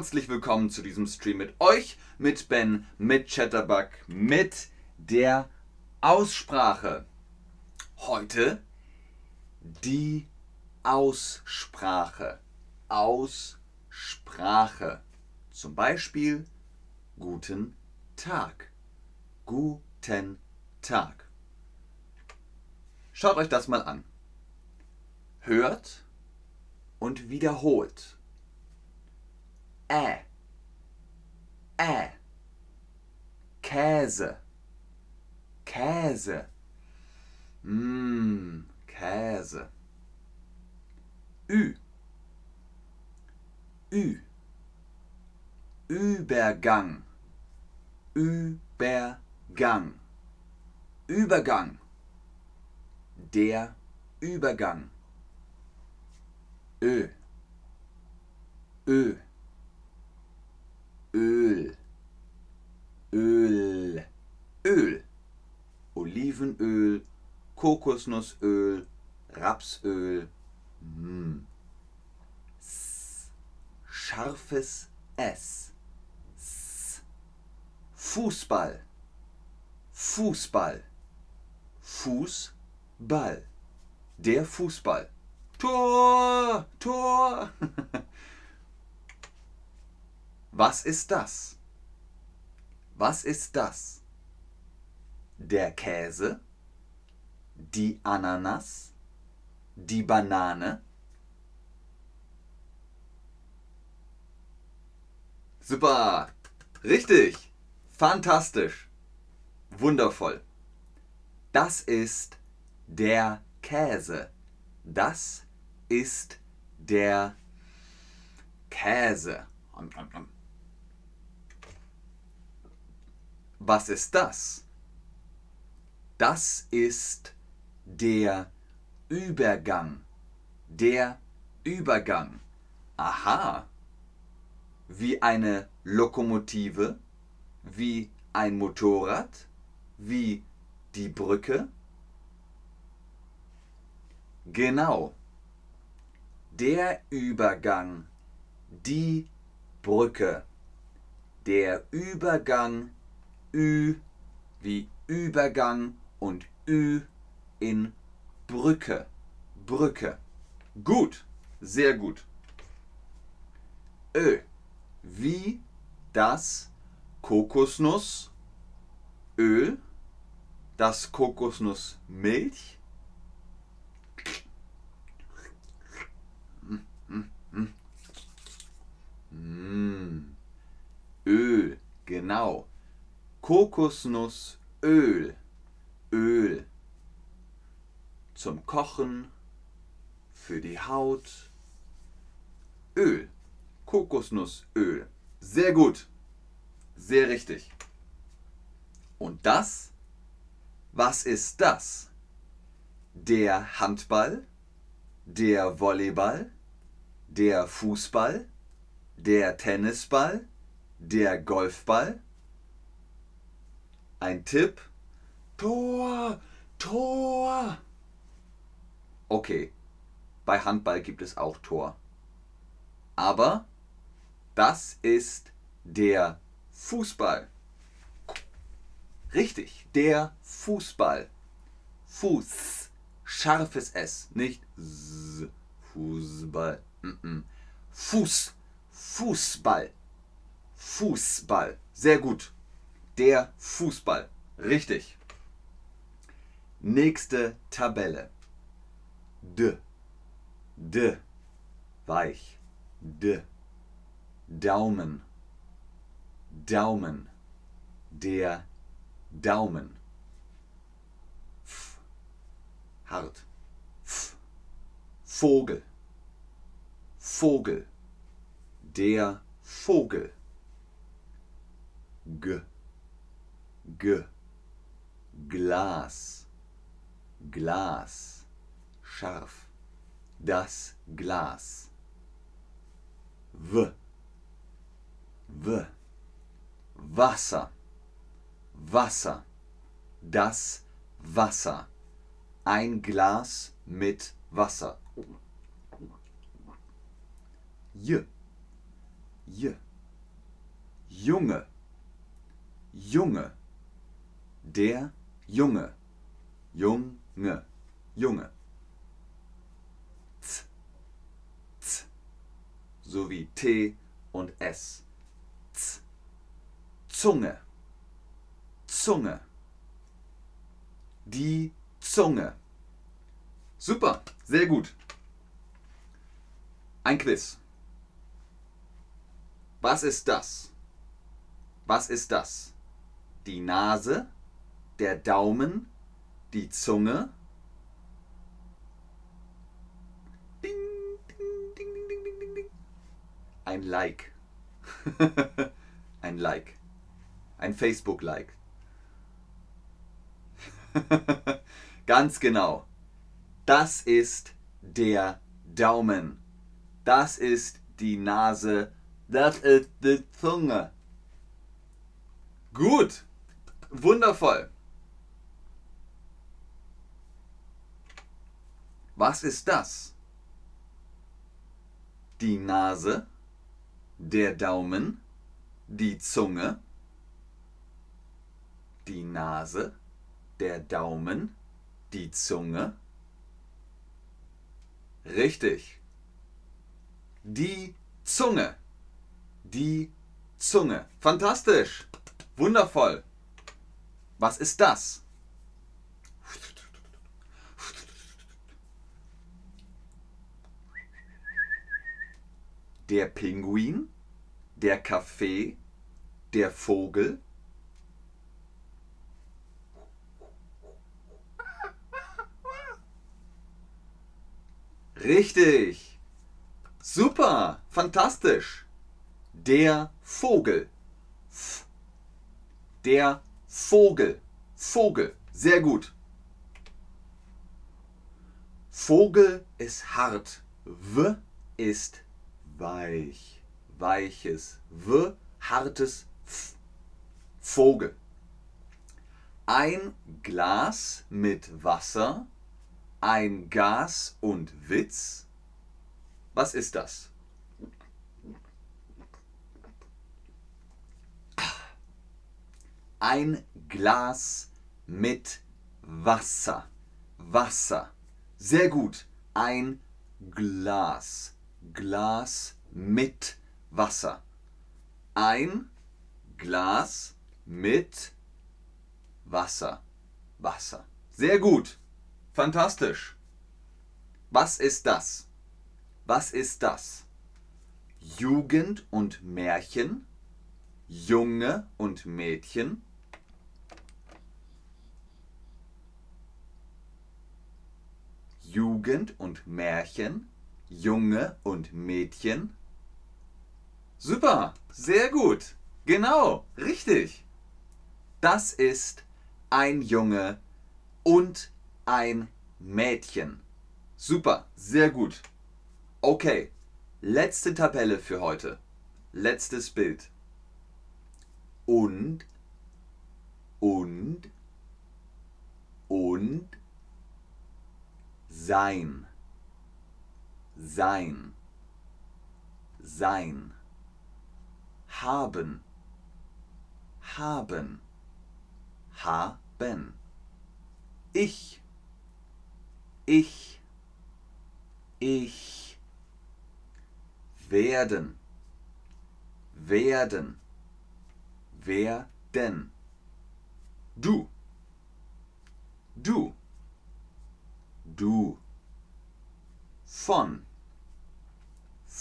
herzlich willkommen zu diesem Stream mit euch, mit Ben, mit Chatterbug, mit der Aussprache. Heute die Aussprache. Aussprache. Zum Beispiel guten Tag. Guten Tag. Schaut euch das mal an. Hört und wiederholt. Ä. Ä. Käse. Käse. Mmm, Käse. Ü. Ü. Übergang. Übergang. Übergang. Der Übergang. Ö. Ö. Öl. Öl. Öl. Olivenöl, Kokosnussöl, Rapsöl. Mm. S. Scharfes S. S. Fußball. Fußball. Fußball. Der Fußball. Tor! Tor! Was ist das? Was ist das? Der Käse? Die Ananas? Die Banane? Super! Richtig! Fantastisch! Wundervoll! Das ist der Käse. Das ist der Käse. Was ist das? Das ist der Übergang. Der Übergang. Aha. Wie eine Lokomotive, wie ein Motorrad, wie die Brücke. Genau. Der Übergang, die Brücke. Der Übergang, Ü wie Übergang und Ü in Brücke. Brücke. Gut, sehr gut. Ö wie das Kokosnussöl, das Kokosnussmilch. Mm. Öl, genau. Kokosnussöl. Öl. Zum Kochen, für die Haut. Öl. Kokosnussöl. Sehr gut. Sehr richtig. Und das? Was ist das? Der Handball? Der Volleyball? Der Fußball? Der Tennisball? Der Golfball? Ein Tipp? Tor! Tor! Okay, bei Handball gibt es auch Tor. Aber das ist der Fußball. Richtig, der Fußball. Fuß, scharfes S, nicht S. Fußball. Mm -mm. Fuß, Fußball. Fußball. Sehr gut. Der Fußball. Richtig. Nächste Tabelle. D. D. Weich. D. Daumen. Daumen. Der Daumen. F. Hart. F. Vogel. Vogel. Der Vogel. G. G. Glas. Glas. Scharf. Das Glas. W. W. Wasser. Wasser. Das Wasser. Ein Glas mit Wasser. J. J. Junge, Junge, der Junge, Junge, Junge. Z, z, sowie T und S. Z, Zunge, Zunge, die Zunge. Super, sehr gut. Ein Quiz. Was ist das? Was ist das? Die Nase, der Daumen, die Zunge. Ding, ding, ding, ding, ding, ding, ding. Ein Like. Ein Like. Ein Facebook-Like. Ganz genau. Das ist der Daumen. Das ist die Nase. Das ist die Zunge. Gut. Wundervoll. Was ist das? Die Nase, der Daumen, die Zunge, die Nase, der Daumen, die Zunge. Richtig. Die Zunge. Die Zunge. Fantastisch. Wundervoll. Was ist das? Der Pinguin, der Kaffee, der Vogel. Richtig. Super. Fantastisch. Der Vogel. Der Vogel. Vogel. Sehr gut. Vogel ist hart. W ist weich. Weiches. W. Hartes F. Vogel. Ein Glas mit Wasser, ein Gas und Witz. Was ist das? Ein Glas mit Wasser. Wasser. Sehr gut. Ein Glas. Glas mit Wasser. Ein Glas mit Wasser. Wasser. Sehr gut. Fantastisch. Was ist das? Was ist das? Jugend und Märchen, Junge und Mädchen, Jugend und Märchen, Junge und Mädchen. Super, sehr gut. Genau, richtig. Das ist ein Junge und ein Mädchen. Super, sehr gut. Okay, letzte Tabelle für heute. Letztes Bild. Und, und, und, sein, sein, sein, haben, haben, haben, ich, ich, ich, werden, werden, werden, du, du, du, von,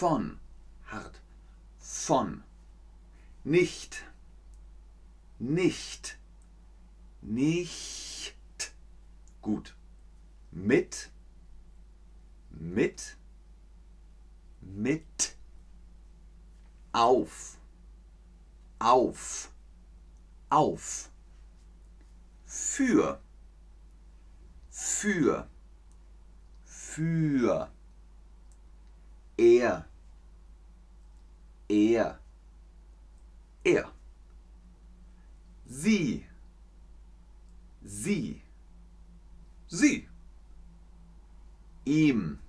von, hart, von, nicht, nicht, nicht, gut, mit, mit, mit, auf, auf, auf, für, für, für, er, er, er, sie, sie, sie, ihm,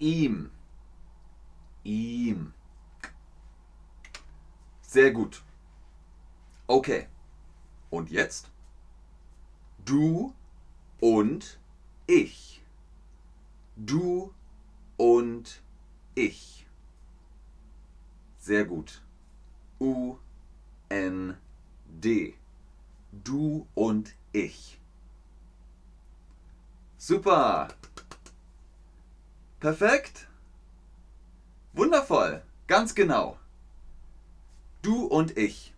ihm, ihm, Sehr gut. Okay. Und jetzt? Du und ich. Du und ich. Sehr gut. U N D. Du und ich. Super. Perfekt. Wundervoll. Ganz genau. Du und ich.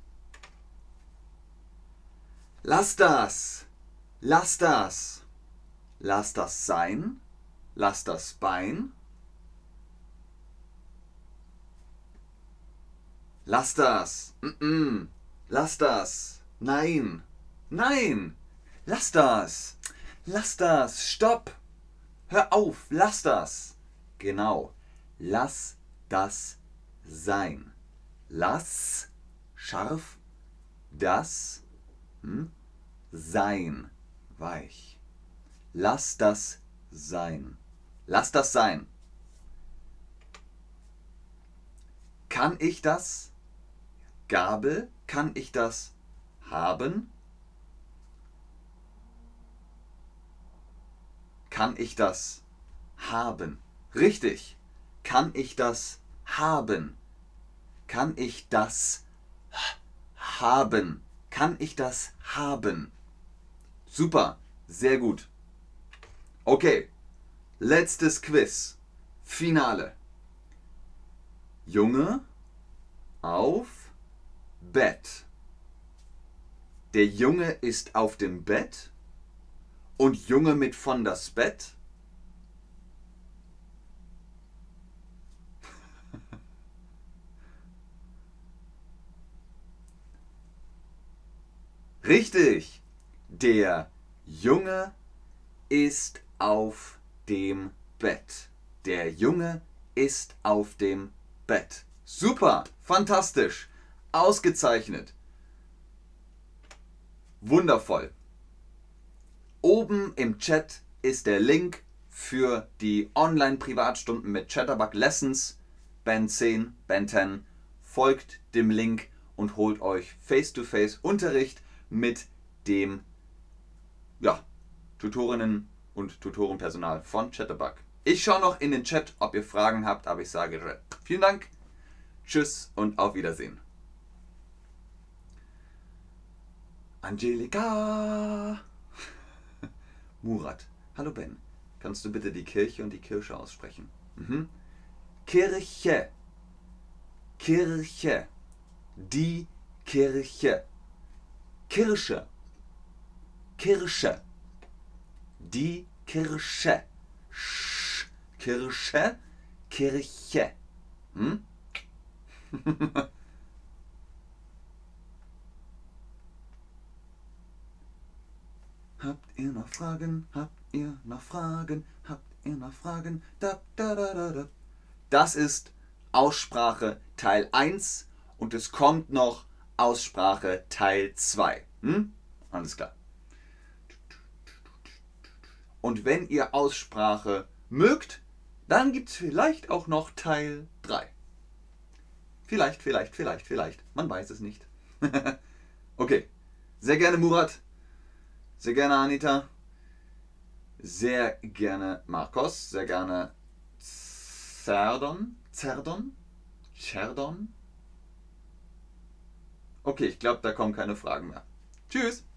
Lass das. Lass das. Lass das sein. Lass das Bein. Lass das. Mm -mm. Lass das. Nein. Nein. Lass das. Lass das. Stopp. Hör auf. Lass das. Genau. Lass das sein. Lass scharf das hm, sein weich. Lass das sein. Lass das sein. Kann ich das? Gabel, kann ich das haben? Kann ich das haben? Richtig. Kann ich das haben? Kann ich das haben? Kann ich das haben? Super, sehr gut. Okay, letztes Quiz. Finale. Junge auf Bett. Der Junge ist auf dem Bett und Junge mit von das Bett. Richtig. Der Junge ist auf dem Bett. Der Junge ist auf dem Bett. Super, fantastisch, ausgezeichnet. Wundervoll. Oben im Chat ist der Link für die Online-Privatstunden mit Chatterbug Lessons, Band 10, Band 10. Folgt dem Link und holt euch Face-to-Face-Unterricht mit dem ja, Tutorinnen und Tutorenpersonal von Chatterbug. Ich schaue noch in den Chat, ob ihr Fragen habt, aber ich sage vielen Dank, tschüss und auf Wiedersehen. Angelika! Murat. Hallo Ben. Kannst du bitte die Kirche und die Kirsche aussprechen? Mhm. Kirche. Kirche. Die Kirche. Kirsche. Kirsche. Die Kirsche. Sch. Kirsche. Kirche. Hm? Habt ihr noch Fragen? Habt ihr noch Fragen? Habt ihr noch Fragen? Da, da, da, da, da. Das ist Aussprache Teil 1 und es kommt noch Aussprache Teil 2. Hm? Alles klar. Und wenn ihr Aussprache mögt, dann gibt es vielleicht auch noch Teil 3. Vielleicht, vielleicht, vielleicht, vielleicht. Man weiß es nicht. okay. Sehr gerne Murat. Sehr gerne Anita. Sehr gerne Marcos. Sehr gerne Zerdon. Zerdon? Cherdon? Okay, ich glaube, da kommen keine Fragen mehr. Tschüss.